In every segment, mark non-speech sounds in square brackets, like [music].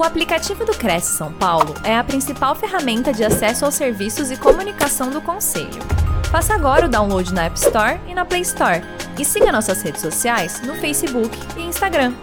O aplicativo do Cresce São Paulo é a principal ferramenta de acesso aos serviços e comunicação do Conselho. Faça agora o download na App Store e na Play Store. E siga nossas redes sociais no Facebook e Instagram.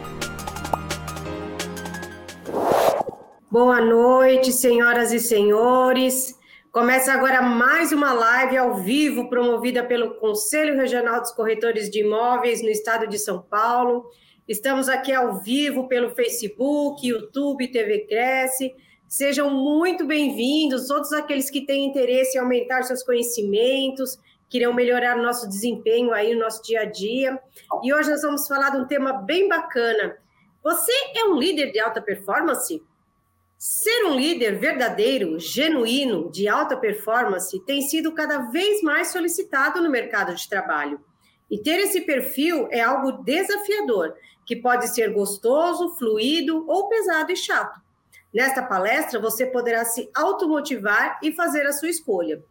Boa noite, senhoras e senhores. Começa agora mais uma live ao vivo promovida pelo Conselho Regional dos Corretores de Imóveis no estado de São Paulo. Estamos aqui ao vivo pelo Facebook, YouTube, TV Cresce. Sejam muito bem-vindos, todos aqueles que têm interesse em aumentar seus conhecimentos, queiram melhorar nosso desempenho aí no nosso dia a dia. E hoje nós vamos falar de um tema bem bacana. Você é um líder de alta performance? Ser um líder verdadeiro, genuíno, de alta performance tem sido cada vez mais solicitado no mercado de trabalho. E ter esse perfil é algo desafiador, que pode ser gostoso, fluido ou pesado e chato. Nesta palestra, você poderá se automotivar e fazer a sua escolha.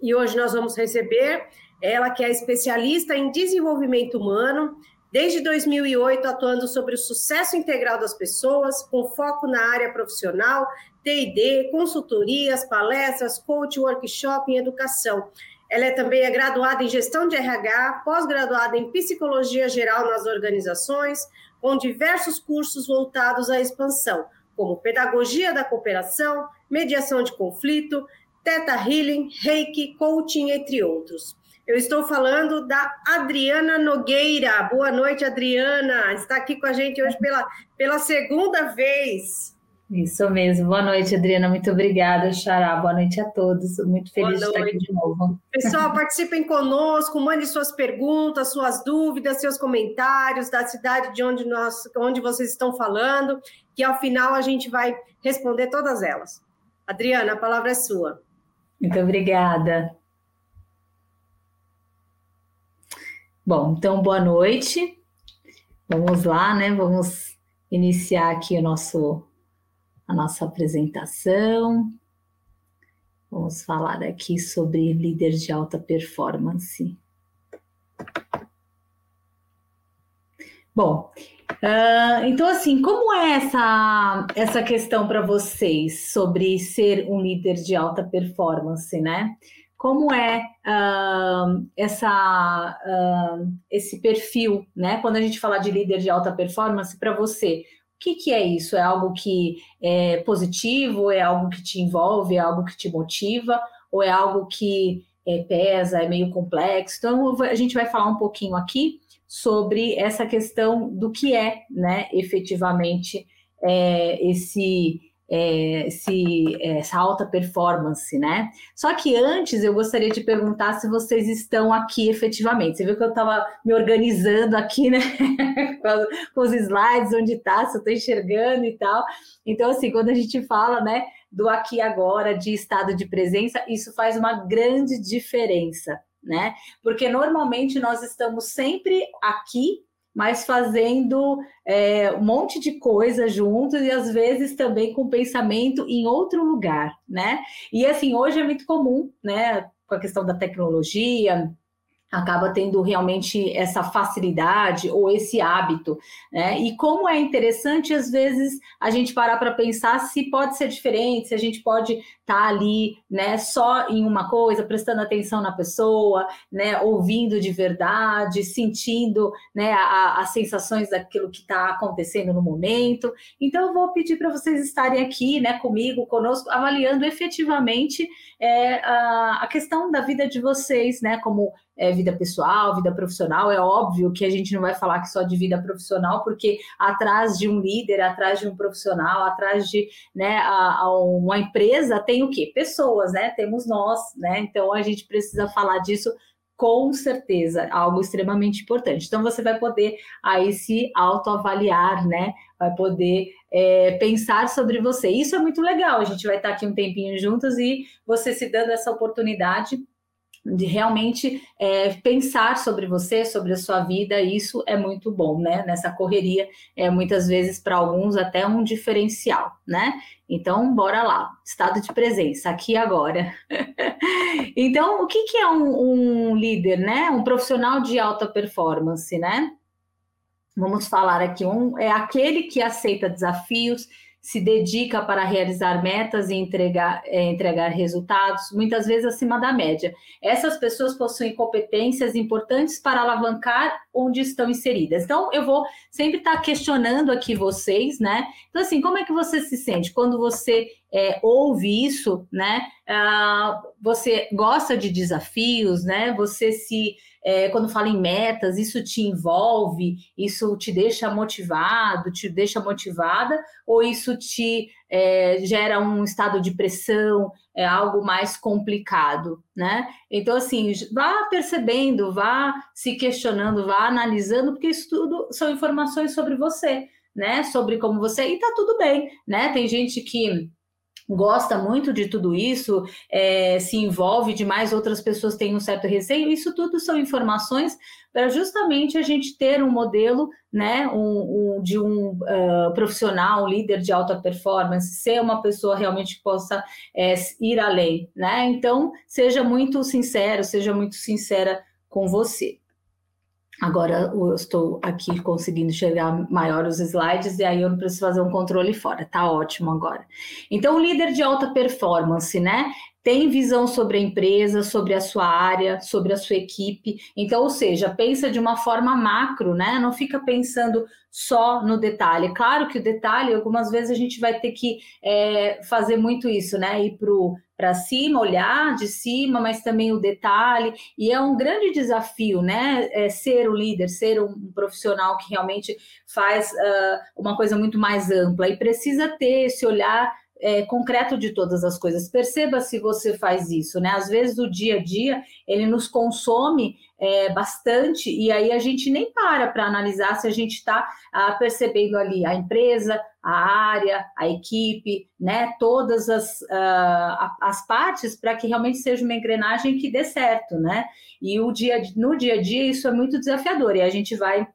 E hoje nós vamos receber ela, que é especialista em desenvolvimento humano, desde 2008 atuando sobre o sucesso integral das pessoas, com foco na área profissional, TD, consultorias, palestras, coach, workshop e educação. Ela é também é graduada em gestão de RH, pós-graduada em psicologia geral nas organizações, com diversos cursos voltados à expansão, como pedagogia da cooperação, mediação de conflito, Teta Healing, Reiki, coaching, entre outros. Eu estou falando da Adriana Nogueira. Boa noite, Adriana. Está aqui com a gente hoje pela, pela segunda vez. Isso mesmo. Boa noite, Adriana. Muito obrigada, Xará. Boa noite a todos. Muito feliz de estar aqui de novo. Pessoal, [laughs] participem conosco, mande suas perguntas, suas dúvidas, seus comentários da cidade de onde, nós, onde vocês estão falando, que ao final a gente vai responder todas elas. Adriana, a palavra é sua. Muito obrigada. Bom, então boa noite. Vamos lá, né? Vamos iniciar aqui o nosso a nossa apresentação. Vamos falar aqui sobre líder de alta performance. Bom, uh, então assim, como é essa, essa questão para vocês sobre ser um líder de alta performance, né? Como é uh, essa, uh, esse perfil, né? Quando a gente fala de líder de alta performance, para você, o que, que é isso? É algo que é positivo? É algo que te envolve? É algo que te motiva? Ou é algo que é, pesa, é meio complexo? Então, a gente vai falar um pouquinho aqui sobre essa questão do que é, né, efetivamente, é, esse é, esse, essa alta performance, né? Só que antes eu gostaria de perguntar se vocês estão aqui efetivamente. Você viu que eu estava me organizando aqui, né? [laughs] com, os slides, onde está, se eu estou enxergando e tal. Então, assim, quando a gente fala, né, do aqui agora, de estado de presença, isso faz uma grande diferença, né? Porque normalmente nós estamos sempre aqui mas fazendo é, um monte de coisa juntos e às vezes também com pensamento em outro lugar, né? E assim, hoje é muito comum, né, com a questão da tecnologia, acaba tendo realmente essa facilidade ou esse hábito, né? E como é interessante às vezes a gente parar para pensar se pode ser diferente, se a gente pode estar tá ali, né, só em uma coisa, prestando atenção na pessoa, né, ouvindo de verdade, sentindo, né, a, as sensações daquilo que está acontecendo no momento. Então eu vou pedir para vocês estarem aqui, né, comigo, conosco, avaliando efetivamente é, a, a questão da vida de vocês, né, como é, vida pessoal, vida profissional. É óbvio que a gente não vai falar que só de vida profissional, porque atrás de um líder, atrás de um profissional, atrás de né, a, a uma empresa tem o quê? Pessoas, né? Temos nós, né? Então a gente precisa falar disso com certeza, algo extremamente importante. Então você vai poder aí se autoavaliar, né? Vai poder é, pensar sobre você. Isso é muito legal. A gente vai estar aqui um tempinho juntos e você se dando essa oportunidade de realmente é, pensar sobre você, sobre a sua vida, isso é muito bom, né? Nessa correria, é muitas vezes para alguns até um diferencial, né? Então, bora lá, estado de presença, aqui agora. [laughs] então, o que, que é um, um líder, né? Um profissional de alta performance, né? Vamos falar aqui, um é aquele que aceita desafios, se dedica para realizar metas e entregar, é, entregar resultados, muitas vezes acima da média. Essas pessoas possuem competências importantes para alavancar onde estão inseridas. Então, eu vou sempre estar questionando aqui vocês, né? Então, assim, como é que você se sente quando você é, ouve isso, né? Ah, você gosta de desafios, né? Você se é, quando fala em metas, isso te envolve, isso te deixa motivado, te deixa motivada, ou isso te é, gera um estado de pressão, é algo mais complicado, né? Então, assim, vá percebendo, vá se questionando, vá analisando, porque isso tudo são informações sobre você, né? Sobre como você, e tá tudo bem, né? Tem gente que gosta muito de tudo isso, é, se envolve demais, outras pessoas têm um certo receio. Isso tudo são informações para justamente a gente ter um modelo né, um, um de um uh, profissional, um líder de alta performance, ser uma pessoa realmente que possa é, ir além. Né? Então, seja muito sincero, seja muito sincera com você. Agora eu estou aqui conseguindo enxergar maior os slides e aí eu não preciso fazer um controle fora, tá ótimo agora. Então, líder de alta performance, né? Tem visão sobre a empresa, sobre a sua área, sobre a sua equipe. Então, ou seja, pensa de uma forma macro, né? Não fica pensando só no detalhe. Claro que o detalhe, algumas vezes a gente vai ter que é, fazer muito isso, né? Ir para cima, olhar de cima, mas também o detalhe. E é um grande desafio, né? É ser o líder, ser um profissional que realmente faz uh, uma coisa muito mais ampla e precisa ter esse olhar é, concreto de todas as coisas. Perceba se você faz isso, né? Às vezes o dia a dia ele nos consome é, bastante e aí a gente nem para para analisar se a gente está ah, percebendo ali a empresa, a área, a equipe, né? Todas as, uh, as partes para que realmente seja uma engrenagem que dê certo, né? E o dia, no dia a dia isso é muito desafiador e a gente vai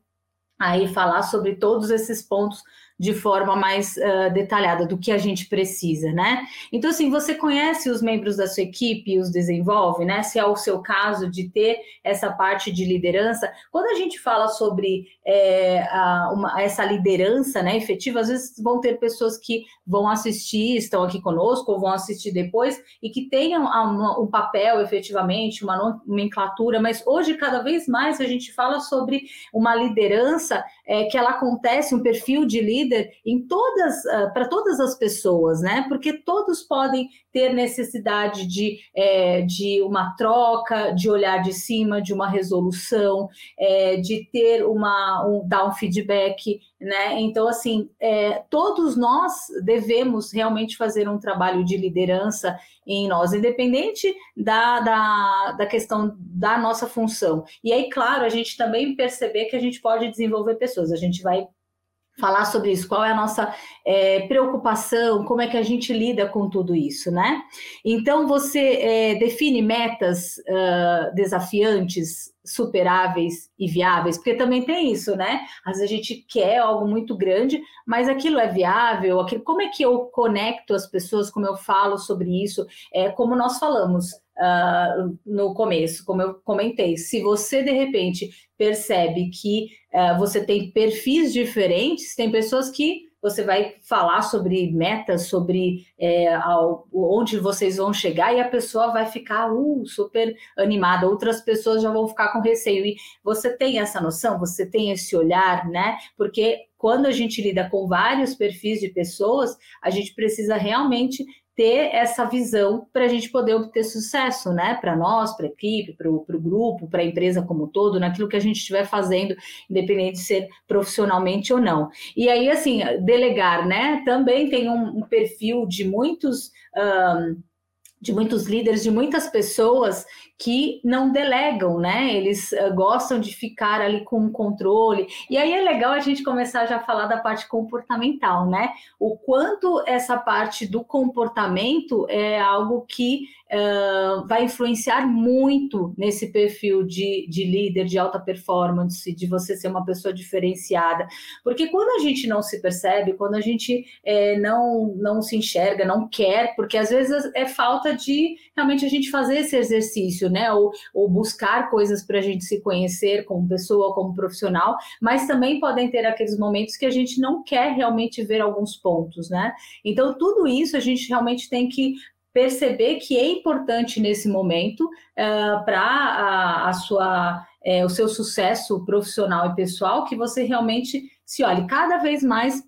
aí falar sobre todos esses pontos de forma mais uh, detalhada do que a gente precisa, né? Então, assim, você conhece os membros da sua equipe e os desenvolve, né? Se é o seu caso de ter essa parte de liderança. Quando a gente fala sobre é, a, uma, essa liderança né, efetiva, às vezes vão ter pessoas que vão assistir, estão aqui conosco, ou vão assistir depois, e que tenham um papel efetivamente, uma nomenclatura, mas hoje, cada vez mais, a gente fala sobre uma liderança é, que ela acontece, um perfil de líder em todas, uh, para todas as pessoas, né? Porque todos podem ter necessidade de, é, de uma troca, de olhar de cima, de uma resolução, é, de ter uma um, dar um feedback, né? Então, assim, é, todos nós devemos realmente fazer um trabalho de liderança em nós, independente da, da, da questão da nossa função. E aí, claro, a gente também perceber que a gente pode desenvolver pessoas, a gente vai falar sobre isso, qual é a nossa é, preocupação, como é que a gente lida com tudo isso, né? Então, você é, define metas uh, desafiantes, superáveis e viáveis, porque também tem isso, né? Às vezes a gente quer algo muito grande, mas aquilo é viável, aquilo, como é que eu conecto as pessoas, como eu falo sobre isso, é, como nós falamos, uh, no começo, como eu comentei. Se você de repente percebe que uh, você tem perfis diferentes, tem pessoas que você vai falar sobre metas, sobre é, ao, onde vocês vão chegar, e a pessoa vai ficar uh, super animada, outras pessoas já vão ficar com receio. E você tem essa noção, você tem esse olhar, né? Porque quando a gente lida com vários perfis de pessoas, a gente precisa realmente ter essa visão para a gente poder obter sucesso, né? Para nós, para a equipe, para o grupo, para a empresa como um todo, naquilo que a gente estiver fazendo, independente de ser profissionalmente ou não. E aí, assim, delegar, né? Também tem um, um perfil de muitos. Um, de muitos líderes, de muitas pessoas que não delegam, né? Eles uh, gostam de ficar ali com o controle. E aí é legal a gente começar já a falar da parte comportamental, né? O quanto essa parte do comportamento é algo que vai influenciar muito nesse perfil de, de líder, de alta performance, de você ser uma pessoa diferenciada. Porque quando a gente não se percebe, quando a gente é, não, não se enxerga, não quer, porque às vezes é falta trata de realmente a gente fazer esse exercício, né? Ou, ou buscar coisas para a gente se conhecer como pessoa, como profissional, mas também podem ter aqueles momentos que a gente não quer realmente ver alguns pontos, né? Então, tudo isso a gente realmente tem que perceber que é importante nesse momento uh, para a, a, sua é, o seu sucesso profissional e pessoal que você realmente se olhe cada vez mais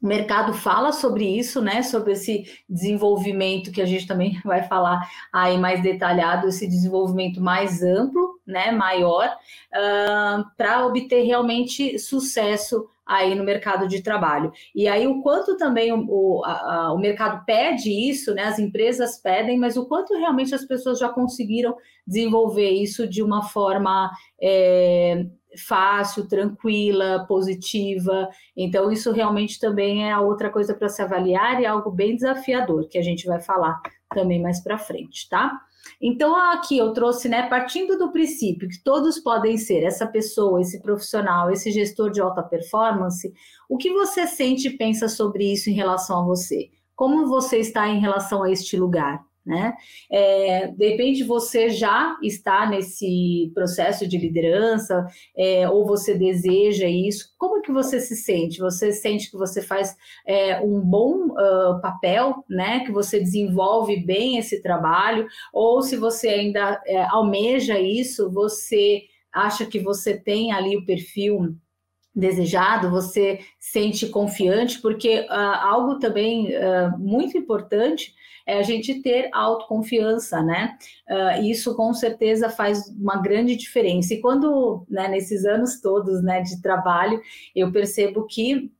o mercado fala sobre isso, né? Sobre esse desenvolvimento que a gente também [laughs] vai falar aí mais detalhado, esse desenvolvimento mais amplo, né? Maior, uh, para obter realmente sucesso aí no mercado de trabalho. E aí o quanto também o, o, a, o mercado pede isso, né? As empresas pedem, mas o quanto realmente as pessoas já conseguiram desenvolver isso de uma forma é, fácil, tranquila, positiva. Então, isso realmente também é outra coisa para se avaliar e algo bem desafiador, que a gente vai falar também mais para frente, tá? Então, aqui eu trouxe, né, partindo do princípio que todos podem ser essa pessoa, esse profissional, esse gestor de alta performance, o que você sente e pensa sobre isso em relação a você? Como você está em relação a este lugar? Né? É, de repente você já está nesse processo de liderança, é, ou você deseja isso. Como que você se sente? Você sente que você faz é, um bom uh, papel, né? Que você desenvolve bem esse trabalho, ou se você ainda é, almeja isso, você acha que você tem ali o perfil desejado, você sente confiante, porque uh, algo também uh, muito importante é a gente ter autoconfiança, né? Uh, isso com certeza faz uma grande diferença. E quando, né, nesses anos todos, né, de trabalho, eu percebo que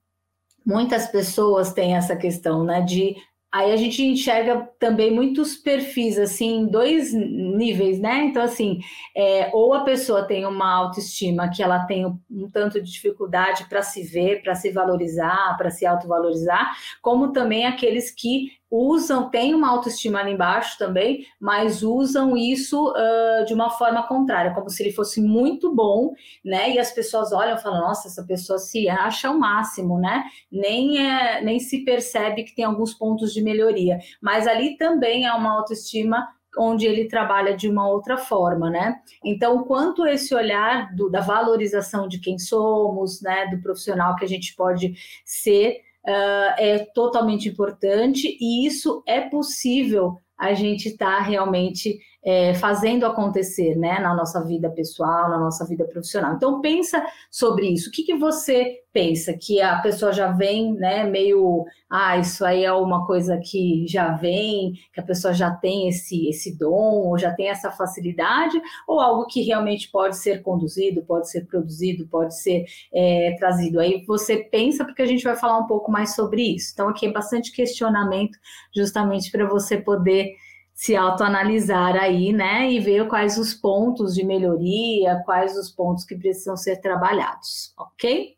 muitas pessoas têm essa questão, né, de Aí a gente enxerga também muitos perfis, assim, dois níveis, né? Então, assim, é, ou a pessoa tem uma autoestima que ela tem um tanto de dificuldade para se ver, para se valorizar, para se autovalorizar, como também aqueles que usam, tem uma autoestima ali embaixo também, mas usam isso uh, de uma forma contrária, como se ele fosse muito bom, né? E as pessoas olham e falam, nossa, essa pessoa se acha o máximo, né? Nem, é, nem se percebe que tem alguns pontos de melhoria. Mas ali também é uma autoestima onde ele trabalha de uma outra forma, né? Então, quanto esse olhar do, da valorização de quem somos, né, do profissional que a gente pode ser, uh, é totalmente importante e isso é possível a gente estar tá realmente é, fazendo acontecer né, na nossa vida pessoal, na nossa vida profissional. Então pensa sobre isso. O que, que você pensa? Que a pessoa já vem né, meio, ah, isso aí é uma coisa que já vem, que a pessoa já tem esse, esse dom, ou já tem essa facilidade, ou algo que realmente pode ser conduzido, pode ser produzido, pode ser é, trazido. Aí você pensa, porque a gente vai falar um pouco mais sobre isso. Então aqui é bastante questionamento, justamente para você poder se autoanalisar aí, né, e ver quais os pontos de melhoria, quais os pontos que precisam ser trabalhados, ok?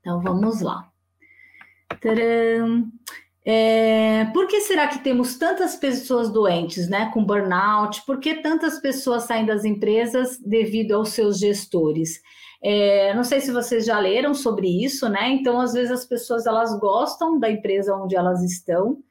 Então vamos lá. Tcharam. É, por que será que temos tantas pessoas doentes, né, com burnout? Por que tantas pessoas saem das empresas devido aos seus gestores? É, não sei se vocês já leram sobre isso, né? Então, às vezes as pessoas elas gostam da empresa onde elas estão,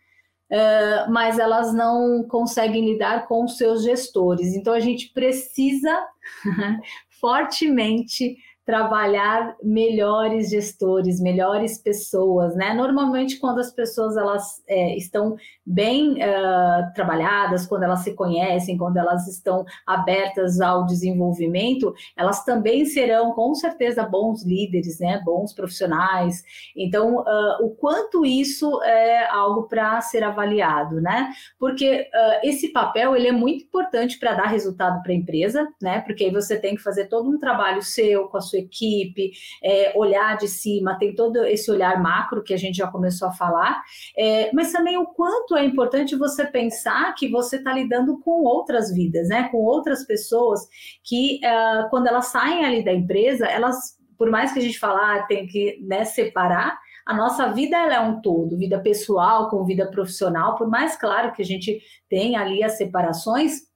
uh, mas elas não conseguem lidar com os seus gestores. Então, a gente precisa [laughs] fortemente trabalhar melhores gestores, melhores pessoas, né? Normalmente, quando as pessoas elas é, estão bem uh, trabalhadas, quando elas se conhecem, quando elas estão abertas ao desenvolvimento, elas também serão, com certeza, bons líderes, né? Bons profissionais. Então, uh, o quanto isso é algo para ser avaliado, né? Porque uh, esse papel ele é muito importante para dar resultado para a empresa, né? Porque aí você tem que fazer todo um trabalho seu com a sua equipe, é, olhar de cima, tem todo esse olhar macro que a gente já começou a falar, é, mas também o quanto é importante você pensar que você está lidando com outras vidas, né? Com outras pessoas que, uh, quando elas saem ali da empresa, elas, por mais que a gente falar, ah, tem que né, separar, a nossa vida ela é um todo, vida pessoal com vida profissional, por mais claro que a gente tenha ali as separações,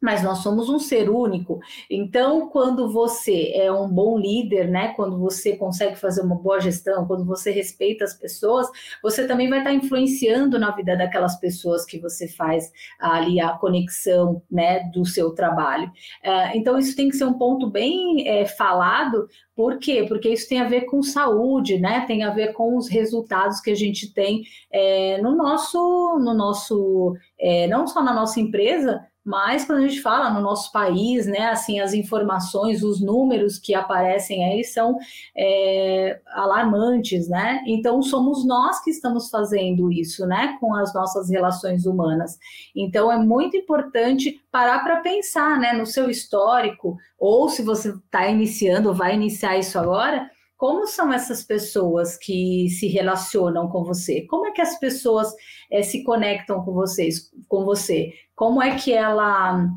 mas nós somos um ser único. Então, quando você é um bom líder, né, quando você consegue fazer uma boa gestão, quando você respeita as pessoas, você também vai estar influenciando na vida daquelas pessoas que você faz ali a conexão, né, do seu trabalho. Uh, então, isso tem que ser um ponto bem é, falado. Por quê? Porque isso tem a ver com saúde, né? Tem a ver com os resultados que a gente tem é, no nosso, no nosso, é, não só na nossa empresa, mas quando a gente fala no nosso país, né, assim, as informações, os números que aparecem aí são é, alarmantes, né? Então somos nós que estamos fazendo isso, né, com as nossas relações humanas. Então é muito importante parar para pensar, né, no seu histórico, ou se você está iniciando vai iniciar isso agora, como são essas pessoas que se relacionam com você? Como é que as pessoas é, se conectam com vocês, com você? Como é que ela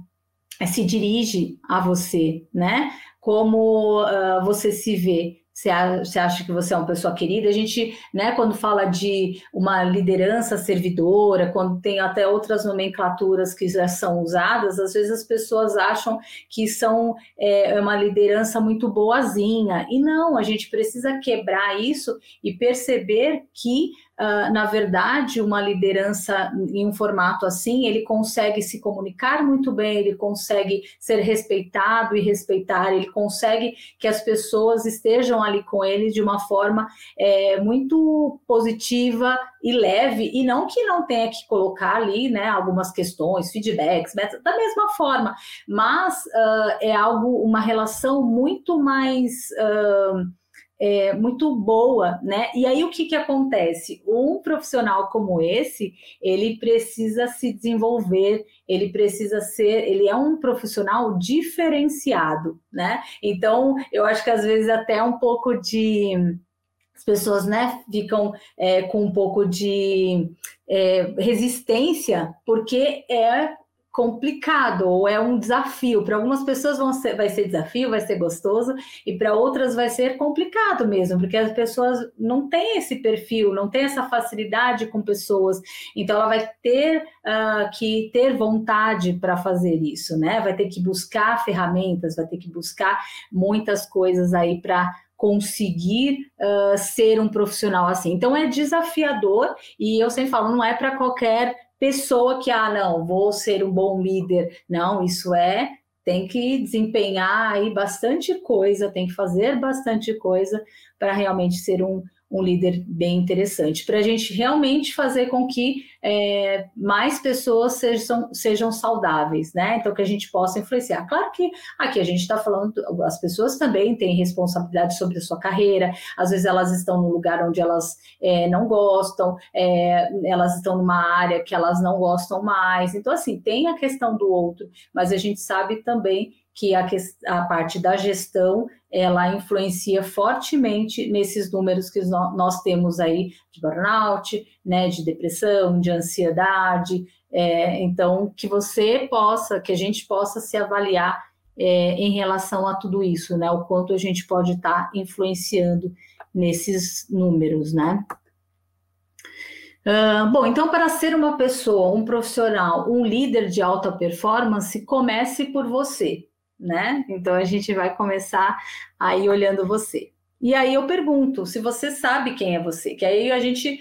é, se dirige a você, né? Como uh, você se vê? Você acha que você é uma pessoa querida? A gente, né, quando fala de uma liderança servidora, quando tem até outras nomenclaturas que já são usadas, às vezes as pessoas acham que são é, uma liderança muito boazinha. E não, a gente precisa quebrar isso e perceber que Uh, na verdade, uma liderança em um formato assim, ele consegue se comunicar muito bem, ele consegue ser respeitado e respeitar, ele consegue que as pessoas estejam ali com ele de uma forma é, muito positiva e leve, e não que não tenha que colocar ali né, algumas questões, feedbacks, da mesma forma, mas uh, é algo, uma relação muito mais. Uh, é, muito boa, né? E aí o que, que acontece? Um profissional como esse, ele precisa se desenvolver, ele precisa ser, ele é um profissional diferenciado, né? Então, eu acho que às vezes até um pouco de as pessoas né, ficam é, com um pouco de é, resistência, porque é complicado ou é um desafio. Para algumas pessoas vão ser, vai ser desafio, vai ser gostoso, e para outras vai ser complicado mesmo, porque as pessoas não têm esse perfil, não têm essa facilidade com pessoas. Então ela vai ter uh, que ter vontade para fazer isso, né? Vai ter que buscar ferramentas, vai ter que buscar muitas coisas aí para conseguir uh, ser um profissional assim. Então é desafiador e eu sempre falo, não é para qualquer pessoa que, ah, não, vou ser um bom líder. Não, isso é, tem que desempenhar aí bastante coisa, tem que fazer bastante coisa para realmente ser um, um líder bem interessante, para a gente realmente fazer com que é, mais pessoas sejam, sejam saudáveis, né? Então, que a gente possa influenciar. Claro que aqui a gente está falando, as pessoas também têm responsabilidade sobre a sua carreira, às vezes elas estão num lugar onde elas é, não gostam, é, elas estão numa área que elas não gostam mais. Então, assim, tem a questão do outro, mas a gente sabe também que a, a parte da gestão ela influencia fortemente nesses números que nós temos aí de burnout, né, de depressão, de ansiedade. É, então, que você possa, que a gente possa se avaliar é, em relação a tudo isso, né, o quanto a gente pode estar tá influenciando nesses números, né. Uh, bom, então, para ser uma pessoa, um profissional, um líder de alta performance, comece por você né? Então a gente vai começar aí olhando você. E aí eu pergunto se você sabe quem é você, que aí a gente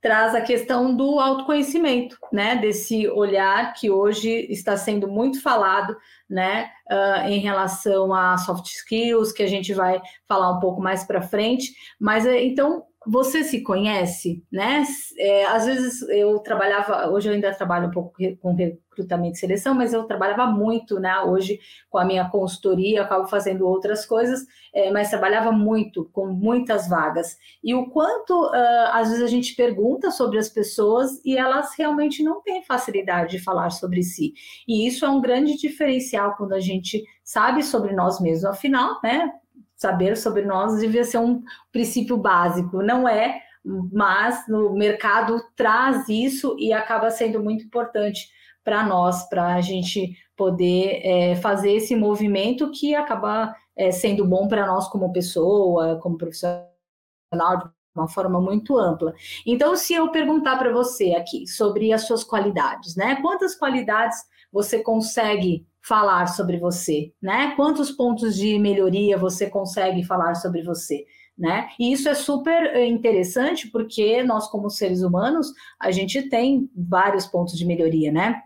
traz a questão do autoconhecimento, né? Desse olhar que hoje está sendo muito falado, né? Uh, em relação a soft skills, que a gente vai falar um pouco mais para frente. Mas então você se conhece, né? É, às vezes eu trabalhava, hoje eu ainda trabalho um pouco com recrutamento e seleção, mas eu trabalhava muito, né? Hoje com a minha consultoria, acabo fazendo outras coisas, é, mas trabalhava muito, com muitas vagas. E o quanto, uh, às vezes, a gente pergunta sobre as pessoas e elas realmente não têm facilidade de falar sobre si. E isso é um grande diferencial quando a gente sabe sobre nós mesmos. Afinal, né? Saber sobre nós devia ser um princípio básico, não é, mas no mercado traz isso e acaba sendo muito importante para nós, para a gente poder é, fazer esse movimento que acaba é, sendo bom para nós como pessoa, como profissional, de uma forma muito ampla. Então, se eu perguntar para você aqui sobre as suas qualidades, né? Quantas qualidades você consegue falar sobre você, né? Quantos pontos de melhoria você consegue falar sobre você? Né? E isso é super eh, interessante porque nós, como seres humanos, a gente tem vários pontos de melhoria, né?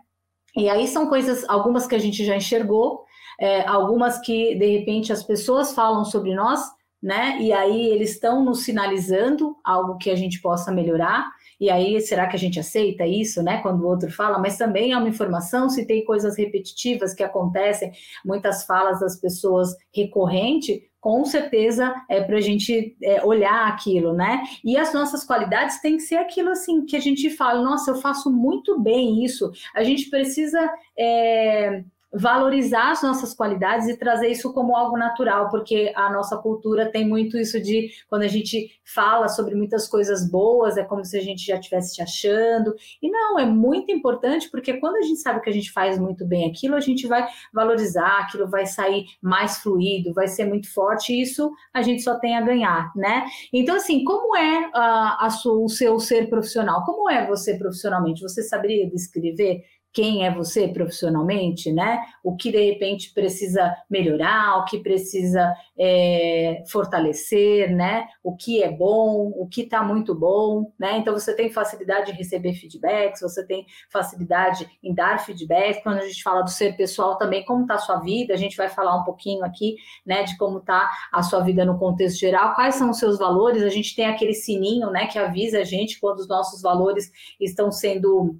E aí são coisas, algumas que a gente já enxergou, é, algumas que de repente as pessoas falam sobre nós, né? E aí eles estão nos sinalizando algo que a gente possa melhorar. E aí, será que a gente aceita isso, né? Quando o outro fala, mas também é uma informação, se tem coisas repetitivas que acontecem, muitas falas das pessoas recorrente, com certeza é para a gente é, olhar aquilo, né? E as nossas qualidades têm que ser aquilo assim que a gente fala, nossa, eu faço muito bem isso. A gente precisa é, valorizar as nossas qualidades e trazer isso como algo natural, porque a nossa cultura tem muito isso de quando a gente fala sobre muitas coisas boas, é como se a gente já estivesse te achando. E não, é muito importante, porque quando a gente sabe que a gente faz muito bem aquilo, a gente vai valorizar, aquilo vai sair mais fluido, vai ser muito forte, e isso a gente só tem a ganhar, né? Então, assim, como é uh, a sua, o seu ser profissional? Como é você profissionalmente? Você saberia descrever? Quem é você profissionalmente, né? O que de repente precisa melhorar, o que precisa é, fortalecer, né? O que é bom, o que está muito bom, né? Então você tem facilidade em receber feedbacks, você tem facilidade em dar feedbacks. Quando a gente fala do ser pessoal também, como está a sua vida, a gente vai falar um pouquinho aqui, né? De como está a sua vida no contexto geral, quais são os seus valores. A gente tem aquele sininho, né? Que avisa a gente quando os nossos valores estão sendo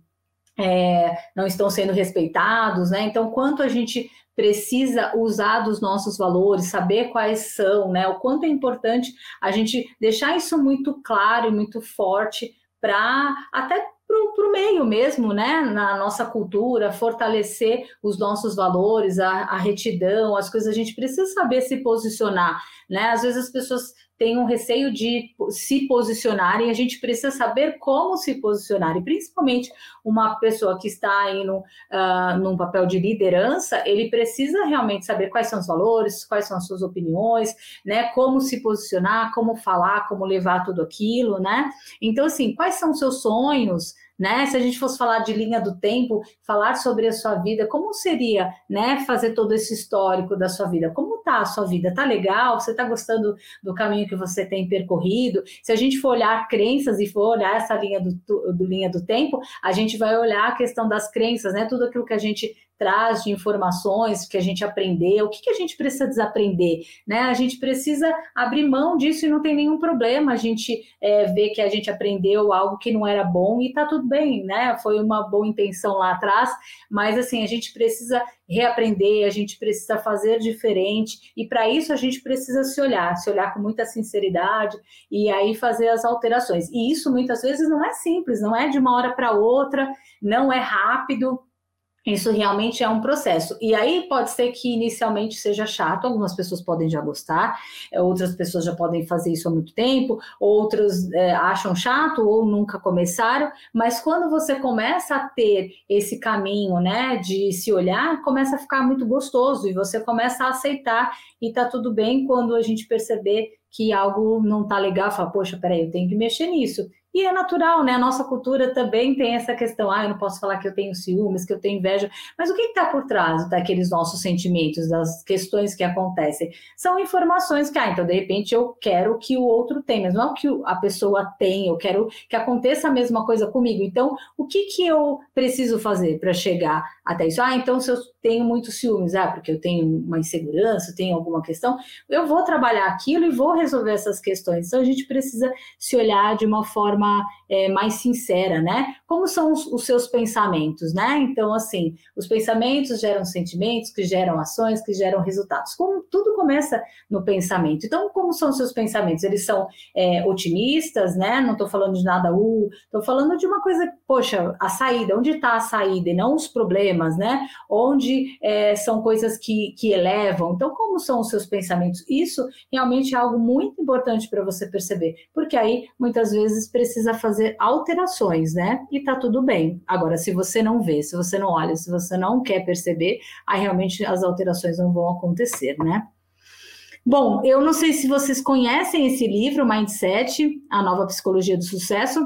é, não estão sendo respeitados, né? Então, quanto a gente precisa usar dos nossos valores, saber quais são, né? O quanto é importante a gente deixar isso muito claro e muito forte para até para o meio mesmo, né? Na nossa cultura, fortalecer os nossos valores, a, a retidão, as coisas, a gente precisa saber se posicionar, né? Às vezes as pessoas têm um receio de se posicionarem, a gente precisa saber como se posicionar, e principalmente uma pessoa que está aí no, uh, num papel de liderança, ele precisa realmente saber quais são os valores, quais são as suas opiniões, né? Como se posicionar, como falar, como levar tudo aquilo, né? Então, assim, quais são os seus sonhos? Né? Se a gente fosse falar de linha do tempo, falar sobre a sua vida, como seria, né? Fazer todo esse histórico da sua vida. Como tá a sua vida? Tá legal? Você tá gostando do caminho que você tem percorrido? Se a gente for olhar crenças e for olhar essa linha do, do linha do tempo, a gente vai olhar a questão das crenças, né? Tudo aquilo que a gente traz de informações que a gente aprendeu, o que, que a gente precisa desaprender, né? A gente precisa abrir mão disso e não tem nenhum problema a gente é, ver que a gente aprendeu algo que não era bom e tá tudo bem, né? Foi uma boa intenção lá atrás, mas assim, a gente precisa reaprender, a gente precisa fazer diferente e para isso a gente precisa se olhar, se olhar com muita sinceridade e aí fazer as alterações. E isso muitas vezes não é simples, não é de uma hora para outra, não é rápido, isso realmente é um processo. E aí pode ser que inicialmente seja chato, algumas pessoas podem já gostar, é, outras pessoas já podem fazer isso há muito tempo, outras é, acham chato ou nunca começaram, mas quando você começa a ter esse caminho, né, de se olhar, começa a ficar muito gostoso e você começa a aceitar e tá tudo bem quando a gente perceber que algo não tá legal, fala, poxa, peraí, eu tenho que mexer nisso. E é natural, né? A nossa cultura também tem essa questão, ah, eu não posso falar que eu tenho ciúmes, que eu tenho inveja, mas o que está por trás daqueles nossos sentimentos, das questões que acontecem? São informações que, ah, então de repente eu quero que o outro tenha, mas não que a pessoa tenha, eu quero que aconteça a mesma coisa comigo. Então, o que, que eu preciso fazer para chegar até isso? Ah, então se eu tenho muitos ciúmes, ah, porque eu tenho uma insegurança, tenho alguma questão, eu vou trabalhar aquilo e vou resolver essas questões. Então, a gente precisa se olhar de uma forma é, mais sincera, né? Como são os, os, seus pensamentos, né? Então, assim, os pensamentos geram sentimentos, que geram ações, que geram resultados. Como tudo começa no pensamento. Então, como são os seus pensamentos? Eles são é, otimistas, né? Não estou falando de nada, uh, estou falando de uma coisa, poxa, a saída, onde está a saída e não os problemas, né? Onde é, são coisas que, que elevam. Então, como são os seus pensamentos? Isso realmente é algo muito importante para você perceber, porque aí muitas vezes precisa fazer alterações, né? E tá tudo bem. Agora, se você não vê, se você não olha, se você não quer perceber, aí realmente as alterações não vão acontecer, né? Bom, eu não sei se vocês conhecem esse livro, Mindset, a nova psicologia do sucesso.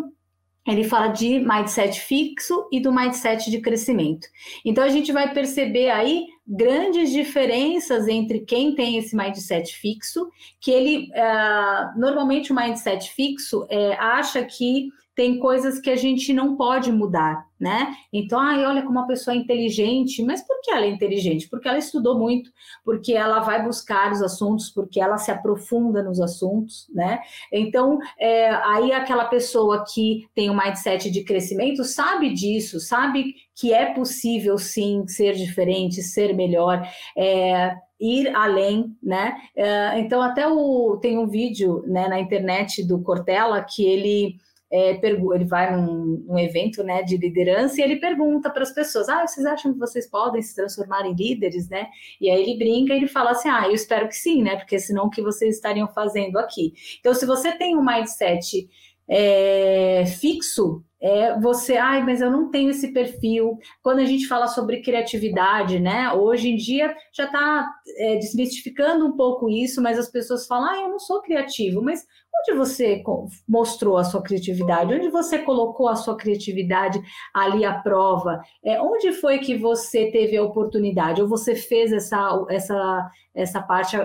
Ele fala de mindset fixo e do mindset de crescimento. Então a gente vai perceber aí grandes diferenças entre quem tem esse mindset fixo, que ele uh, normalmente o mindset fixo é, acha que tem coisas que a gente não pode mudar, né? Então, ai, olha como uma pessoa é inteligente, mas por que ela é inteligente? Porque ela estudou muito, porque ela vai buscar os assuntos, porque ela se aprofunda nos assuntos, né? Então, é, aí aquela pessoa que tem um mindset de crescimento sabe disso, sabe que é possível sim ser diferente, ser melhor, é, ir além, né? É, então, até o, tem um vídeo né, na internet do Cortella que ele é, ele vai num, num, evento né, de liderança e ele pergunta para as pessoas: Ah, vocês acham que vocês podem se transformar em líderes, né? E aí ele brinca e ele fala assim: Ah, eu espero que sim, né? Porque senão o que vocês estariam fazendo aqui? Então, se você tem um mindset é, fixo, é você, ai, mas eu não tenho esse perfil. Quando a gente fala sobre criatividade, né? Hoje em dia já está é, desmistificando um pouco isso, mas as pessoas falam, ah, eu não sou criativo, mas Onde você mostrou a sua criatividade? Onde você colocou a sua criatividade ali à prova? É, onde foi que você teve a oportunidade? Ou você fez essa, essa, essa parte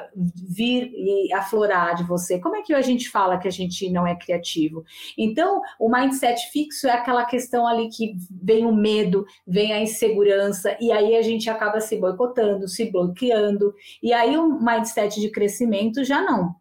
vir e aflorar de você? Como é que a gente fala que a gente não é criativo? Então, o mindset fixo é aquela questão ali que vem o medo, vem a insegurança, e aí a gente acaba se boicotando, se bloqueando. E aí o mindset de crescimento já não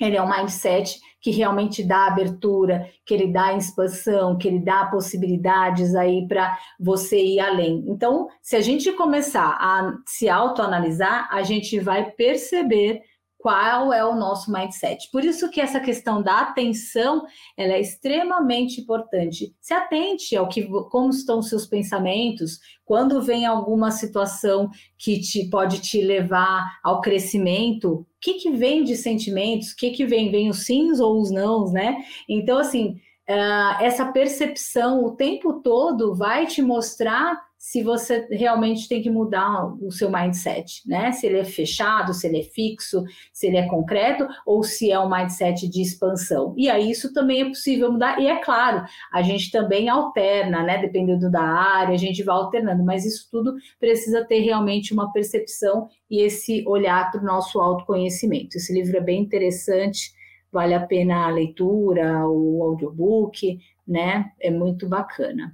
ele é um mindset que realmente dá abertura, que ele dá expansão, que ele dá possibilidades aí para você ir além. Então, se a gente começar a se autoanalisar, a gente vai perceber qual é o nosso mindset. Por isso que essa questão da atenção, ela é extremamente importante. Se atente ao que como estão os seus pensamentos, quando vem alguma situação que te pode te levar ao crescimento, que, que vem de sentimentos, o que, que vem? Vem os sims ou os nãos, né? Então, assim, uh, essa percepção o tempo todo vai te mostrar se você realmente tem que mudar o seu mindset, né? Se ele é fechado, se ele é fixo, se ele é concreto ou se é um mindset de expansão. E aí isso também é possível mudar. E é claro, a gente também alterna, né? Dependendo da área, a gente vai alternando, mas isso tudo precisa ter realmente uma percepção e esse olhar para o nosso autoconhecimento. Esse livro é bem interessante, vale a pena a leitura, o audiobook, né? É muito bacana.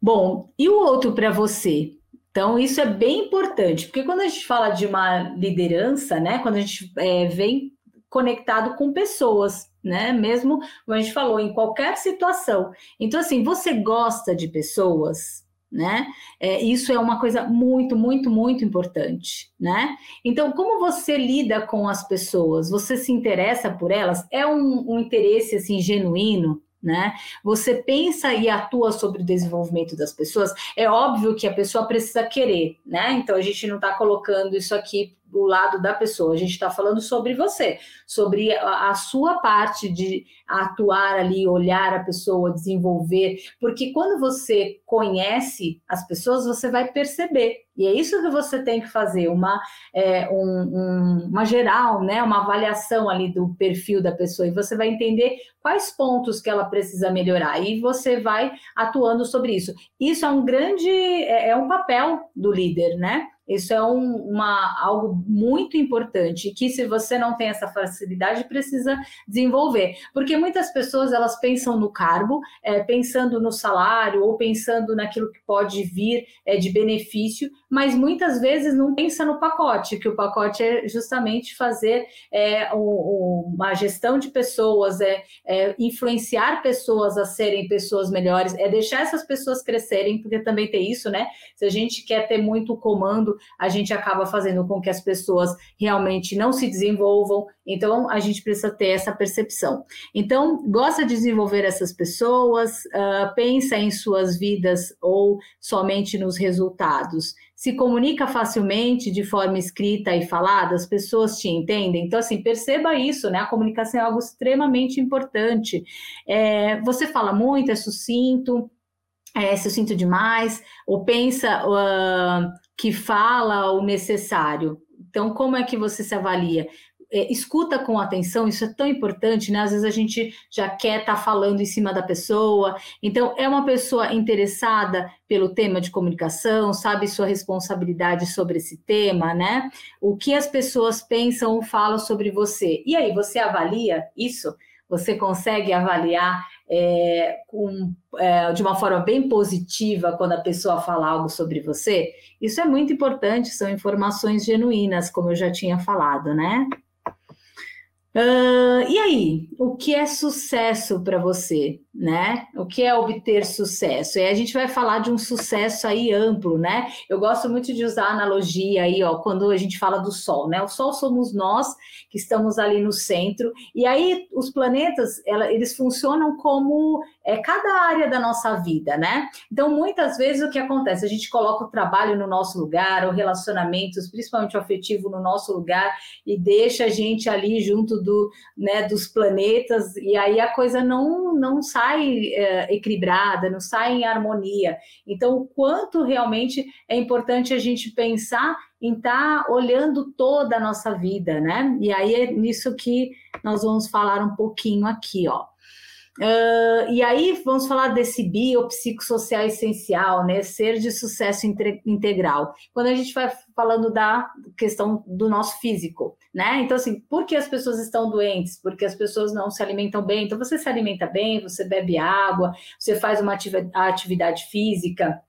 Bom, e o outro para você? Então, isso é bem importante, porque quando a gente fala de uma liderança, né, quando a gente é, vem conectado com pessoas, né, mesmo como a gente falou, em qualquer situação. Então, assim, você gosta de pessoas, né? É, isso é uma coisa muito, muito, muito importante, né? Então, como você lida com as pessoas? Você se interessa por elas? É um, um interesse assim genuíno? Né? Você pensa e atua sobre o desenvolvimento das pessoas. É óbvio que a pessoa precisa querer, né? Então a gente não está colocando isso aqui do lado da pessoa, a gente está falando sobre você, sobre a, a, sua parte de atuar ali, olhar a pessoa, desenvolver, porque quando você conhece as pessoas, você vai perceber, e é isso que você tem que fazer, uma, é, um, um, uma geral, né, uma avaliação ali do perfil da pessoa, e você vai entender quais pontos que ela precisa melhorar, e você vai atuando sobre isso. Isso é um grande, é, é um papel do líder, né? Isso é um, uma, algo muito importante que se você não tem essa facilidade precisa desenvolver, porque muitas pessoas elas pensam no cargo, é, pensando no salário ou pensando naquilo que pode vir é, de benefício, mas muitas vezes não pensa no pacote, que o pacote é justamente fazer é, uma gestão de pessoas, é, é influenciar pessoas a serem pessoas melhores, é deixar essas pessoas crescerem, porque também tem isso, né? Se a gente quer ter muito comando a gente acaba fazendo com que as pessoas realmente não se desenvolvam. Então, a gente precisa ter essa percepção. Então, gosta de desenvolver essas pessoas, uh, pensa em suas vidas ou somente nos resultados. Se comunica facilmente de forma escrita e falada, as pessoas te entendem. Então, assim, perceba isso, né? A comunicação é algo extremamente importante. É, você fala muito, é sucinto, é, se eu sinto demais, ou pensa uh, que fala o necessário. Então, como é que você se avalia? é, escuta com atenção, isso é tão importante, né? Às vezes a gente já quer estar tá falando em cima da pessoa. Então, é uma pessoa interessada pelo tema de comunicação, sabe sua responsabilidade sobre esse tema, né? O que as pessoas pensam ou falam sobre você. E aí, você avalia isso? Você consegue avaliar é, com, é, de uma forma bem positiva quando a pessoa fala algo sobre você? Isso é muito importante, são informações genuínas, como eu já tinha falado, né? Uh, e aí, o que é sucesso para você, né? O que é obter sucesso? E a gente vai falar de um sucesso aí amplo, né? Eu gosto muito de usar a analogia aí, ó, quando a gente fala do Sol, né? O Sol somos nós que estamos ali no centro, e aí os planetas, ela, eles funcionam como é, cada área da nossa vida, né? Então, muitas vezes o que acontece? A gente coloca o trabalho no nosso lugar, o relacionamentos, principalmente o afetivo, no nosso lugar, e deixa a gente ali junto do, né, dos planetas, e aí a coisa não, não sai é, equilibrada, não sai em harmonia. Então, o quanto realmente é importante a gente pensar em estar tá olhando toda a nossa vida, né? E aí é nisso que nós vamos falar um pouquinho aqui, ó. Uh, e aí vamos falar desse biopsicossocial essencial, né? Ser de sucesso integral. Quando a gente vai falando da questão do nosso físico, né? Então, assim, por que as pessoas estão doentes? Porque as pessoas não se alimentam bem. Então, você se alimenta bem, você bebe água, você faz uma atividade física,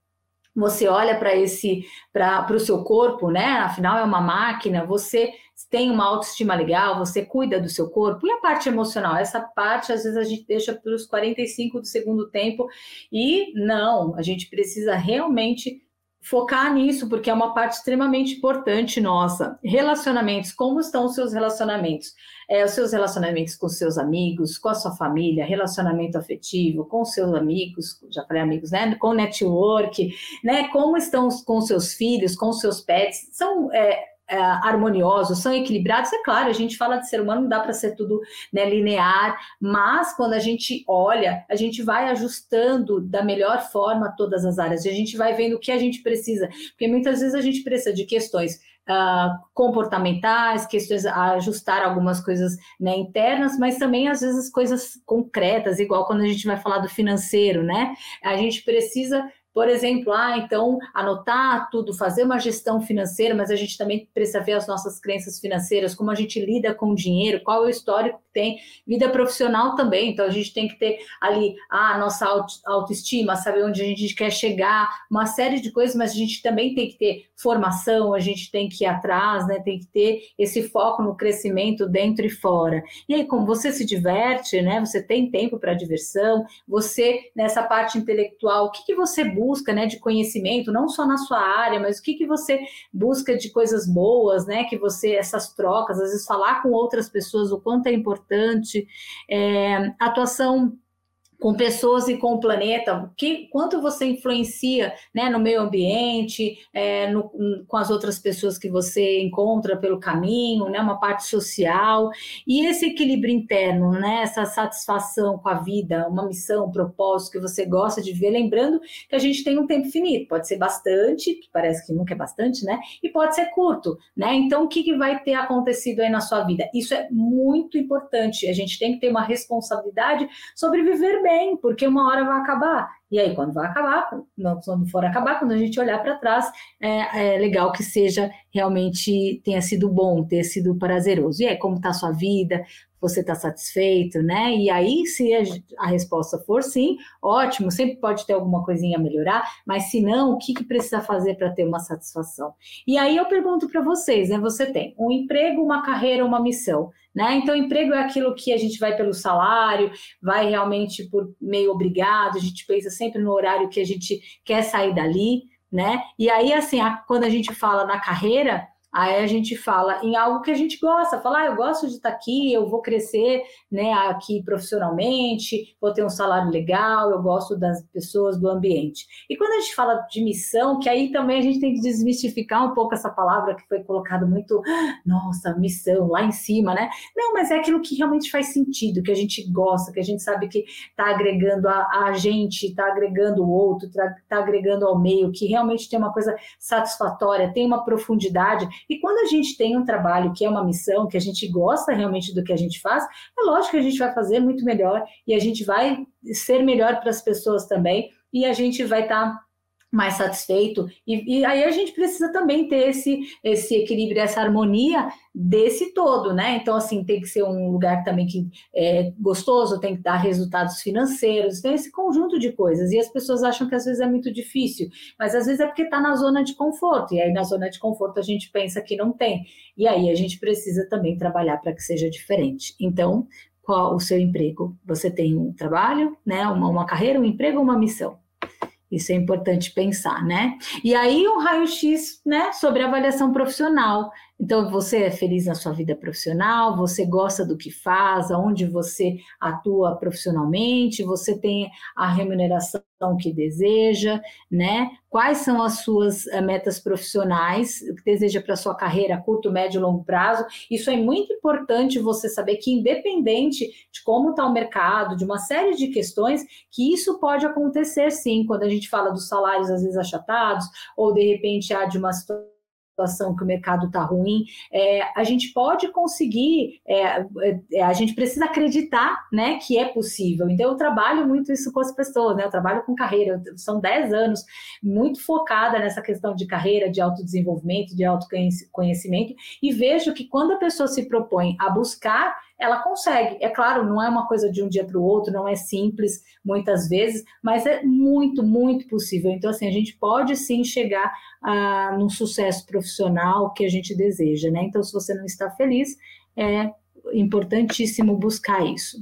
você olha para esse para o seu corpo, né? Afinal é uma máquina, você tem uma autoestima legal, você cuida do seu corpo, e a parte emocional? Essa parte, às vezes, a gente deixa para os 45 do segundo tempo, e não, a gente precisa realmente focar nisso, porque é uma parte extremamente importante nossa. Relacionamentos, como estão os seus relacionamentos? É, os seus relacionamentos com seus amigos, com a sua família, relacionamento afetivo, com seus amigos, já falei amigos, né? Com network, né? Como estão com seus filhos, com seus pets? São é, é, harmoniosos, são equilibrados. É claro, a gente fala de ser humano, não dá para ser tudo né, linear, mas quando a gente olha, a gente vai ajustando da melhor forma todas as áreas, e a gente vai vendo o que a gente precisa, porque muitas vezes a gente precisa de questões Uh, comportamentais, questões a ajustar algumas coisas né, internas, mas também às vezes coisas concretas, igual quando a gente vai falar do financeiro, né? A gente precisa por exemplo, ah, então anotar tudo, fazer uma gestão financeira, mas a gente também precisa ver as nossas crenças financeiras, como a gente lida com o dinheiro, qual é o histórico que tem, vida profissional também. Então a gente tem que ter ali ah, a nossa autoestima, saber onde a gente quer chegar, uma série de coisas, mas a gente também tem que ter formação, a gente tem que ir atrás, né? Tem que ter esse foco no crescimento dentro e fora. E aí, como você se diverte, né? Você tem tempo para diversão, você nessa parte intelectual, o que, que você busca, né, de conhecimento, não só na sua área, mas o que, que você busca de coisas boas, né, que você, essas trocas, às vezes falar com outras pessoas, o quanto é importante, é, atuação com pessoas e com o planeta, que, quanto você influencia né, no meio ambiente, é, no, com as outras pessoas que você encontra pelo caminho, né, uma parte social, e esse equilíbrio interno, né, essa satisfação com a vida, uma missão, um propósito que você gosta de ver, lembrando que a gente tem um tempo finito, pode ser bastante, que parece que nunca é bastante, né, e pode ser curto, né, então o que, que vai ter acontecido aí na sua vida? Isso é muito importante, a gente tem que ter uma responsabilidade sobre viver bem bem, porque uma hora vai acabar. E aí, quando vai acabar, quando for acabar, quando a gente olhar para trás, é, é, legal que seja realmente tenha sido bom, tenha sido prazeroso. E aí, como está a sua vida? Você está satisfeito, né? E aí, se a, a, resposta for sim, ótimo, sempre pode ter alguma coisinha a melhorar, mas se não, o que, que precisa fazer para ter uma satisfação? E aí eu pergunto para vocês, né? Você tem um emprego, uma carreira, uma missão. Né? Então, emprego é aquilo que a gente vai pelo salário, vai realmente por meio obrigado, a gente pensa sempre no horário que a gente quer sair dali, né? E aí, assim, a, quando a gente fala na carreira, Aí a gente fala em algo que a gente gosta, fala, ah, eu gosto de estar aqui, eu vou crescer, né, aqui profissionalmente, vou ter um salário legal, eu gosto das pessoas, do ambiente. E quando a gente fala de missão, que aí também a gente tem que desmistificar um pouco essa palavra que foi colocada muito, nossa, missão, lá em cima, né? Não, mas é aquilo que realmente faz sentido, que a gente gosta, que a gente sabe que está agregando a, a gente, está agregando o outro, está tá agregando ao meio, que realmente tem uma coisa satisfatória, tem uma profundidade E quando a gente tem um trabalho que é uma missão, que a gente gosta realmente do que a gente faz, é lógico que a gente vai fazer muito melhor e a gente vai ser melhor para as pessoas também e a gente vai estar tá mais satisfeito. E, e, aí a gente precisa também ter esse, esse equilíbrio, essa harmonia desse todo, né? Então, assim, tem que ser um lugar também que é gostoso, tem que dar resultados financeiros, tem esse conjunto de coisas. E as pessoas acham que às vezes é muito difícil, mas às vezes é porque está na zona de conforto. E aí na zona de conforto a gente pensa que não tem. E aí a gente precisa também trabalhar para que seja diferente. Então, qual o seu emprego? Você tem um trabalho, né? Uma, uma carreira, um emprego, uma missão. Isso é importante pensar, né? E aí um raio-x, né, sobre avaliação profissional. Então, você é feliz na sua vida profissional, você gosta do que faz, aonde você atua profissionalmente, você tem a remuneração que deseja, né? Quais são as suas eh, metas profissionais que deseja para sua carreira curto, médio e longo prazo? Isso é muito importante você saber que, independente de como está o mercado, de uma série de questões, que isso pode acontecer sim, quando a gente fala dos salários às vezes achatados, ou de repente há de uma situação situação que o mercado está ruim, é, a gente pode conseguir, é, é, a gente precisa acreditar né, que é possível. Então, eu trabalho muito isso com as pessoas, né? Eu trabalho com carreira, são 10 anos muito focada nessa questão de carreira, de autodesenvolvimento, de autoconhecimento, e vejo que quando a pessoa se propõe a buscar ela consegue. É claro, não é uma coisa de um dia para o outro, não é simples muitas vezes, mas é muito, muito possível. Então, assim, a gente pode sim chegar a, no sucesso profissional que a gente deseja, né? Então, se você não está feliz, é importantíssimo buscar isso.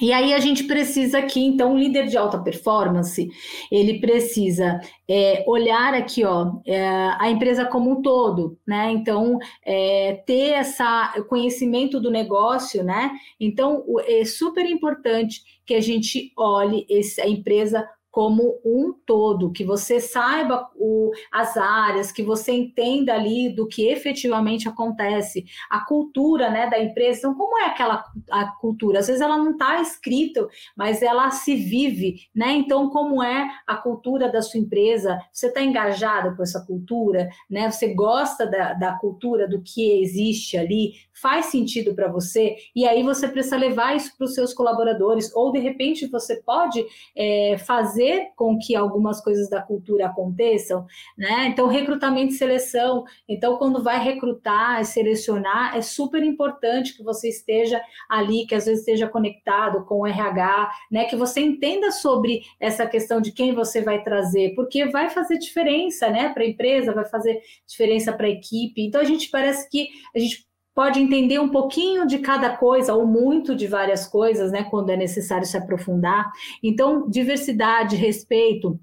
E aí a gente precisa aqui, então, um líder de alta performance, ele precisa é, olhar aqui, ó, é, a empresa como um todo, né? Então, é, ter essa conhecimento do negócio, né? Então, é super importante que a gente olhe esse, a empresa como um todo, que você saiba o, as áreas, que você entenda ali do que efetivamente acontece, a cultura né, da empresa. Então, como é aquela a cultura? Às vezes ela não está escrita, mas ela se vive, né? Então, como é a cultura da sua empresa? Você está engajada com essa cultura, né? Você gosta da, da cultura, do que existe ali, faz sentido para você, e aí você precisa levar isso para os seus colaboradores, ou de repente você pode é, fazer com que algumas coisas da cultura aconteçam, né? Então, recrutamento e seleção. Então, quando vai recrutar e selecionar, é super importante que você esteja ali, que às vezes esteja conectado com o RH, né? Que você entenda sobre essa questão de quem você vai trazer, porque vai fazer diferença, né? Para a empresa, vai fazer diferença para a equipe. Então, a gente parece que a gente pode entender um pouquinho de cada coisa ou muito de várias coisas, né, quando é necessário se aprofundar. Então, diversidade, respeito,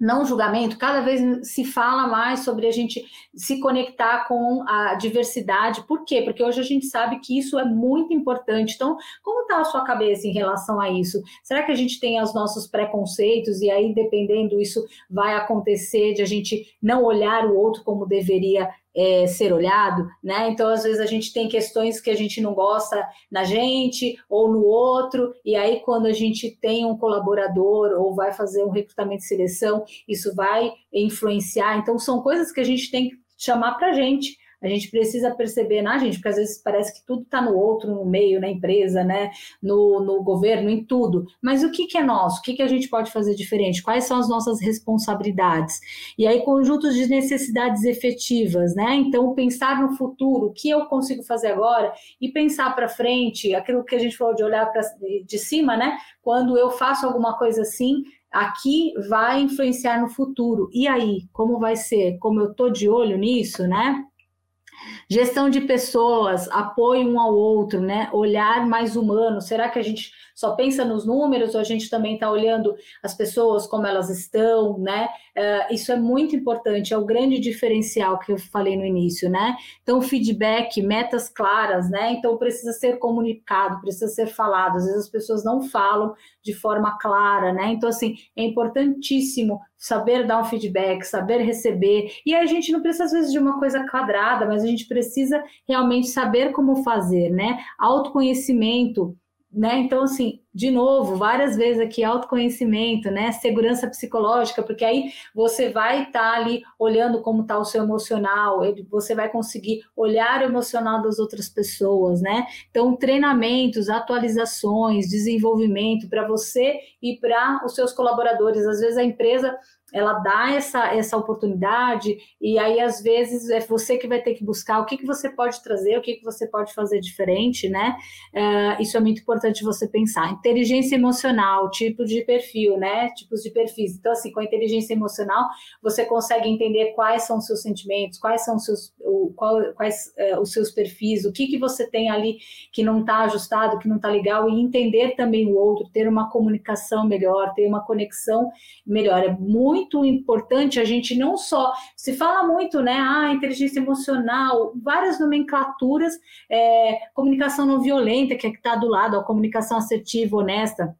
não julgamento, cada vez se fala mais sobre a gente se conectar com a diversidade. Por quê? Porque hoje a gente sabe que isso é muito importante. Então, como está a sua cabeça em relação a isso? Será que a gente tem os nossos preconceitos e aí, dependendo, isso vai acontecer de a gente não olhar o outro como deveria é, ser olhado, né? Então, às vezes, a gente tem questões que a gente não gosta na gente ou no outro, e aí, quando a gente tem um colaborador ou vai fazer um recrutamento de seleção, isso vai influenciar. Então, são coisas que a gente tem que chamar para a gente a gente precisa perceber na gente, porque às vezes parece que tudo está no outro, no meio, na empresa, né? no, no governo, em tudo. Mas o que, que é nosso? O que, que a gente pode fazer diferente? Quais são as nossas responsabilidades? E aí, conjuntos de necessidades efetivas, né? Então, pensar no futuro, o que eu consigo fazer agora e pensar para frente, aquilo que a gente falou de olhar de cima, né? Quando eu faço alguma coisa assim, aqui vai influenciar no futuro. E aí, como vai ser? Como eu tô de olho nisso, né? Gestão de pessoas, apoio um ao outro, né? Olhar mais humano. Será que a gente só pensa nos números ou a gente também está olhando as pessoas, como elas estão, né? Uh, isso é muito importante, é o grande diferencial que eu falei no início, né? Então, feedback, metas claras, né? Então, precisa ser comunicado, precisa ser falado. Às vezes as pessoas não falam de forma clara, né? Então, assim, é importantíssimo saber dar um feedback, saber receber. E a gente não precisa, às vezes, de uma coisa quadrada, mas a gente precisa realmente saber como fazer, né? Autoconhecimento, né? Então, assim, de novo, várias vezes aqui, autoconhecimento, né? Segurança psicológica, porque aí você vai estar tá ali olhando como está o seu emocional, você vai conseguir olhar o emocional das outras pessoas, né? Então, treinamentos, atualizações, desenvolvimento para você e para os seus colaboradores. Às vezes a empresa ela dá essa, essa oportunidade e aí às vezes é você que vai ter que buscar o que, que você pode trazer, o que, que você pode fazer diferente, né? Uh, isso é muito importante você pensar. Inteligência emocional, tipo de perfil, né? Tipos de perfis. Então, assim, com a inteligência emocional, você consegue entender quais são os seus sentimentos, quais são os seus, o, qual, quais uh, os seus perfis, o que, que você tem ali que não está ajustado, que não está legal, e entender também o outro, ter uma comunicação melhor, ter uma conexão melhor. É muito muito importante a gente não só se fala muito, né? Ah, inteligência emocional, várias nomenclaturas, é, comunicação não violenta, que é que está do lado, a comunicação assertiva, honesta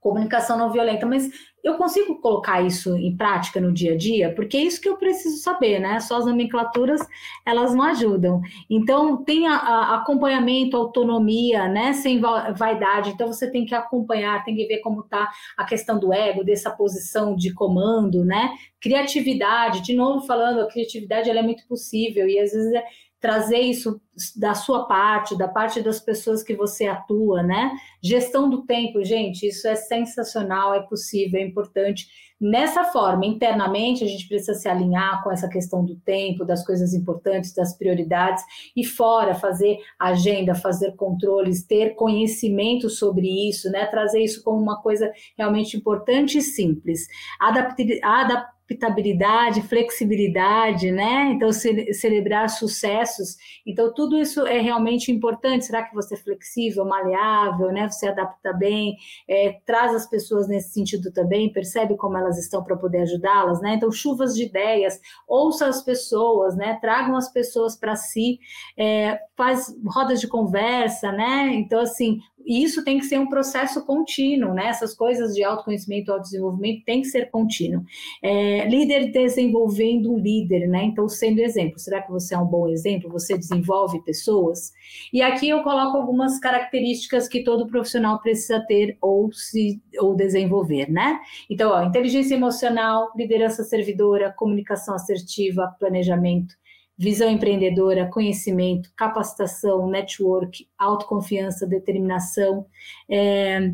comunicação não violenta, mas eu consigo colocar isso em prática no dia a dia, porque é isso que eu preciso saber, né? Só as nomenclaturas, elas não ajudam. Então, tem a, a acompanhamento, autonomia, né? Sem vaidade. Então, você tem que acompanhar, tem que ver como está a questão do ego, dessa posição de comando, né? Criatividade, de novo falando, a criatividade ela é muito possível e às vezes é trazer isso da sua parte, da parte das pessoas que você atua, né? Gestão do tempo, gente, isso é sensacional, é possível, é importante. Nessa forma, internamente, a gente precisa se alinhar com essa questão do tempo, das coisas importantes, das prioridades, e fora, fazer agenda, fazer controles, ter conhecimento sobre isso, né? Trazer isso como uma coisa realmente importante e simples. Adaptabilidade adaptabilidade, flexibilidade, né? Então, ce celebrar sucessos. Então, tudo isso é realmente importante. Será que você é flexível, maleável, né? Você adapta bem, é, traz as pessoas nesse sentido também, percebe como elas estão para poder ajudá-las, né? Então, chuvas de ideias, ouça as pessoas, né? Tragam as pessoas para si, é, faz rodas de conversa, né? Então, assim, e isso tem que ser um processo contínuo, né? Essas coisas de autoconhecimento, autodesenvolvimento tem que ser contínuo. É, líder desenvolvendo um líder, né? Então, sendo exemplo. Será que você é um bom exemplo? Você desenvolve pessoas? E aqui eu coloco algumas características que todo profissional precisa ter ou se ou desenvolver, né? Então, ó, inteligência emocional, liderança servidora, comunicação assertiva, planejamento visão empreendedora, conhecimento, capacitação, network, autoconfiança, determinação, é,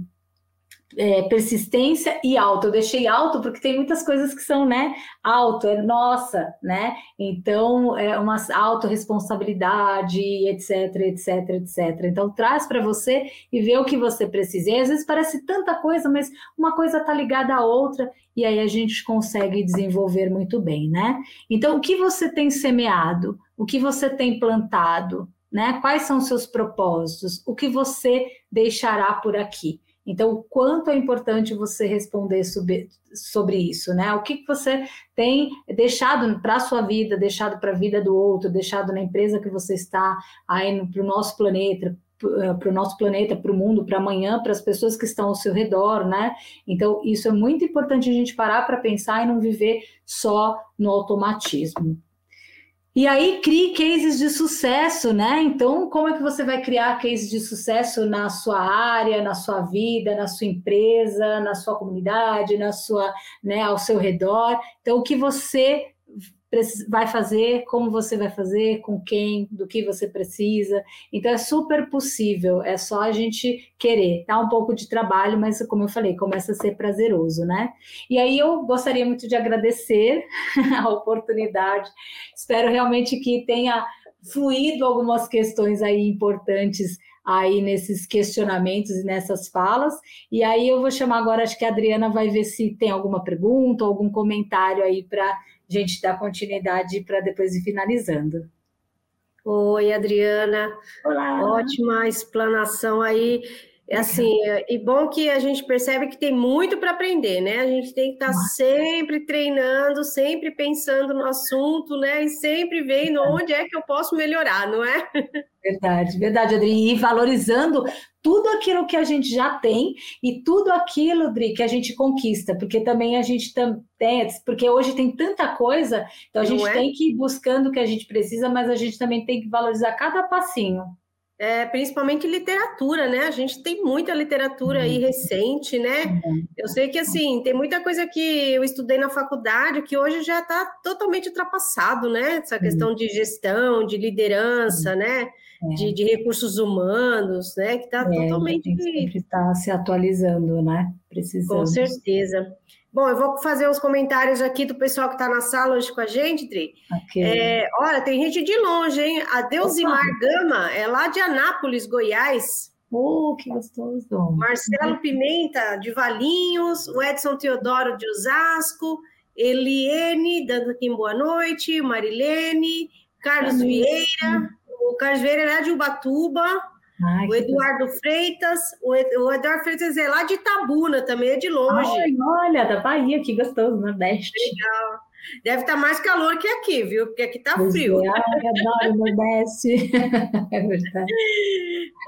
é, persistência e alto. Eu deixei alto porque tem muitas coisas que são, né? Alto, é nossa, né? Então, é uma autorresponsabilidade, etc, etc, etc. Então, traz para você e vê o que você precisa. E às vezes parece tanta coisa, mas uma coisa está ligada à outra e aí a gente consegue desenvolver muito bem, né? Então, o que você tem semeado? O que você tem plantado? Né? Quais são os seus propósitos? O que você deixará por aqui? Então, o quanto é importante você responder sobre, sobre isso, né? O que, você tem deixado para a sua vida, deixado para a vida do outro, deixado na empresa que você está, aí para o nosso planeta, para o nosso planeta, para o mundo, para amanhã, para as pessoas que estão ao seu redor, né? Então, isso é muito importante a gente parar para pensar e não viver só no automatismo. E aí crie cases de sucesso, né? Então, como é que você vai criar cases de sucesso na sua área, na sua vida, na sua empresa, na sua comunidade, na sua, né, ao seu redor? Então, o que você vai fazer, como você vai fazer, com quem, do que você precisa. Então é super possível, é só a gente querer. Dá um pouco de trabalho, mas como eu falei, começa a ser prazeroso, né? E aí eu gostaria muito de agradecer [laughs] a oportunidade. Espero realmente que tenha fluído algumas questões aí importantes aí nesses questionamentos e nessas falas. E aí eu vou chamar agora, acho que a Adriana vai ver se tem alguma pergunta, algum comentário aí para gente dar continuidade para depois ir finalizando. Oi, Adriana. Olá. Ótima explanação aí. É assim, é, e bom que a gente percebe que tem muito para aprender, né? A gente tem que estar tá sempre treinando, sempre pensando no assunto, né? E sempre vendo onde é que eu posso melhorar, não é? [laughs] Verdade, verdade, Adri. E valorizando tudo aquilo que a gente já tem e tudo aquilo, Adri, que a gente conquista, porque também a gente tem, porque hoje tem tanta coisa, então a gente é? tem que ir buscando o que a gente precisa, mas a gente também tem que valorizar cada passinho. É, principalmente literatura, né? A gente tem muita literatura aí uhum. recente, né? Uhum. Eu sei que, assim, tem muita coisa que eu estudei na faculdade que hoje já está totalmente ultrapassado, né? Essa questão de gestão, de liderança, né? É. De, de, recursos humanos, né? Que está é, totalmente... Sempre está se atualizando, né? Precisamos. Com certeza. Bom, eu vou fazer uns comentários aqui do pessoal que está na sala hoje com a gente, Tri. Okay. É, olha, tem gente de longe, hein? A Deusimar Gama é lá de Anápolis, Goiás. Oh, que gostoso! Marcelo Pimenta, de Valinhos, o Edson Teodoro, de Osasco, Eliene, dando aqui boa noite, Marilene, Carlos Vieira, o Carlos Vieira é de Ubatuba, Ai, o Eduardo Freitas, o, Eduardo Freitas é lá de Itabuna, também é de longe. Ai, olha, da Bahia, que gostoso, Nordeste. Legal. Deve estar tá mais calor que aqui, viu? Porque aqui está frio. É. Ai, adoro o Nordeste. [laughs] é verdade.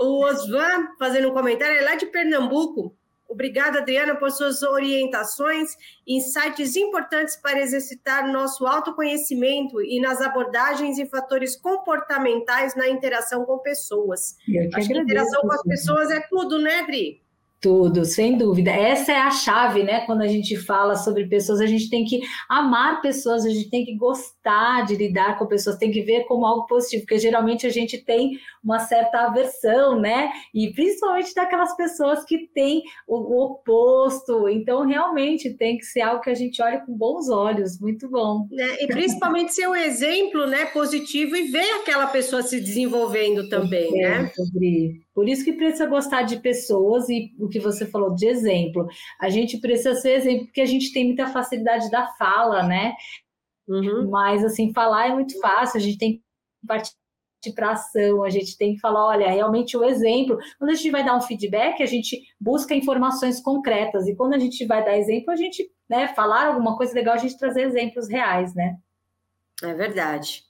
O Osvan, fazendo um comentário, é lá de Pernambuco. Obrigada, Adriana, por suas orientações, insights importantes para exercitar nosso autoconhecimento e nas abordagens e fatores comportamentais na interação com pessoas. Eu que Acho que a interação com as pessoas é tudo, né, Dri? Tudo, sem dúvida. Essa é a chave, né? Quando a gente fala sobre pessoas, a gente tem que amar pessoas, a gente tem que gostar de lidar com pessoas, tem que ver como algo positivo, porque geralmente a gente tem uma certa aversão, né? E principalmente daquelas pessoas que têm o, oposto. Então, realmente tem que ser algo que a gente olhe com bons olhos. Muito bom. É, e principalmente ser um exemplo, né, positivo e ver aquela pessoa se desenvolvendo também, é, né? Sobre por isso que precisa gostar de pessoas e o que você falou de exemplo. A gente precisa ser exemplo porque a gente tem muita facilidade da fala, né? Uhum. Mas assim, falar é muito fácil, a gente tem que partir para ação, a gente tem que falar, olha, realmente o exemplo. Quando a gente vai dar um feedback, a gente busca informações concretas, e quando a gente vai dar exemplo, a gente, né, falar alguma coisa legal, a gente trazer exemplos reais, né? É verdade.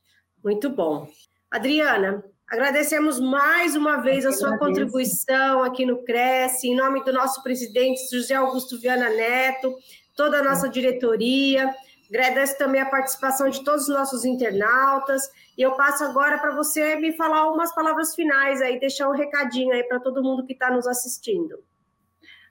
Muito bom. Adriana, Agradecemos mais uma vez a sua contribuição aqui no Cresce, em nome do nosso presidente José Augusto Viana Neto, toda a nossa diretoria. Agradeço também a participação de todos os nossos internautas. E eu passo agora para você me falar umas palavras finais aí, deixar um recadinho aí para todo mundo que está nos assistindo.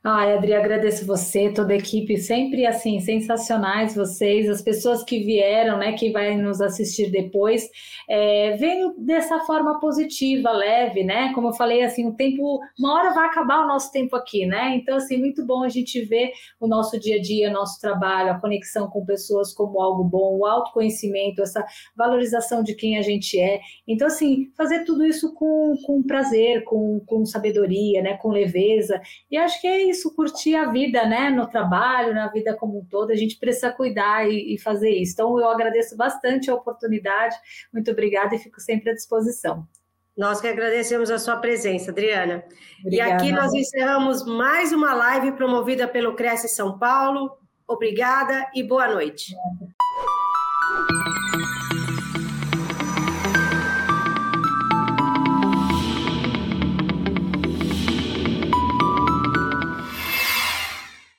Ai, Adri, agradeço você, toda a equipe, sempre assim, sensacionais vocês, as pessoas que vieram, né, que vai nos assistir depois, é, venham dessa forma positiva, leve, né, como eu falei, assim, o tempo, uma hora vai acabar o nosso tempo aqui, né, então, assim, muito bom a gente ver o nosso dia a dia, nosso trabalho, a conexão com pessoas como algo bom, o autoconhecimento, essa valorização de quem a gente é, então, assim, fazer tudo isso com, com prazer, com, com sabedoria, né, com leveza, e acho que é isso, curtir a vida, né? No trabalho, na vida como um todo, a gente precisa cuidar e, e fazer isso. Então, eu agradeço bastante a oportunidade, muito obrigada e fico sempre à disposição. Nós que agradecemos a sua presença, Adriana. Obrigada. E aqui nós encerramos mais uma live promovida pelo Cresce São Paulo. Obrigada e boa noite. Obrigada.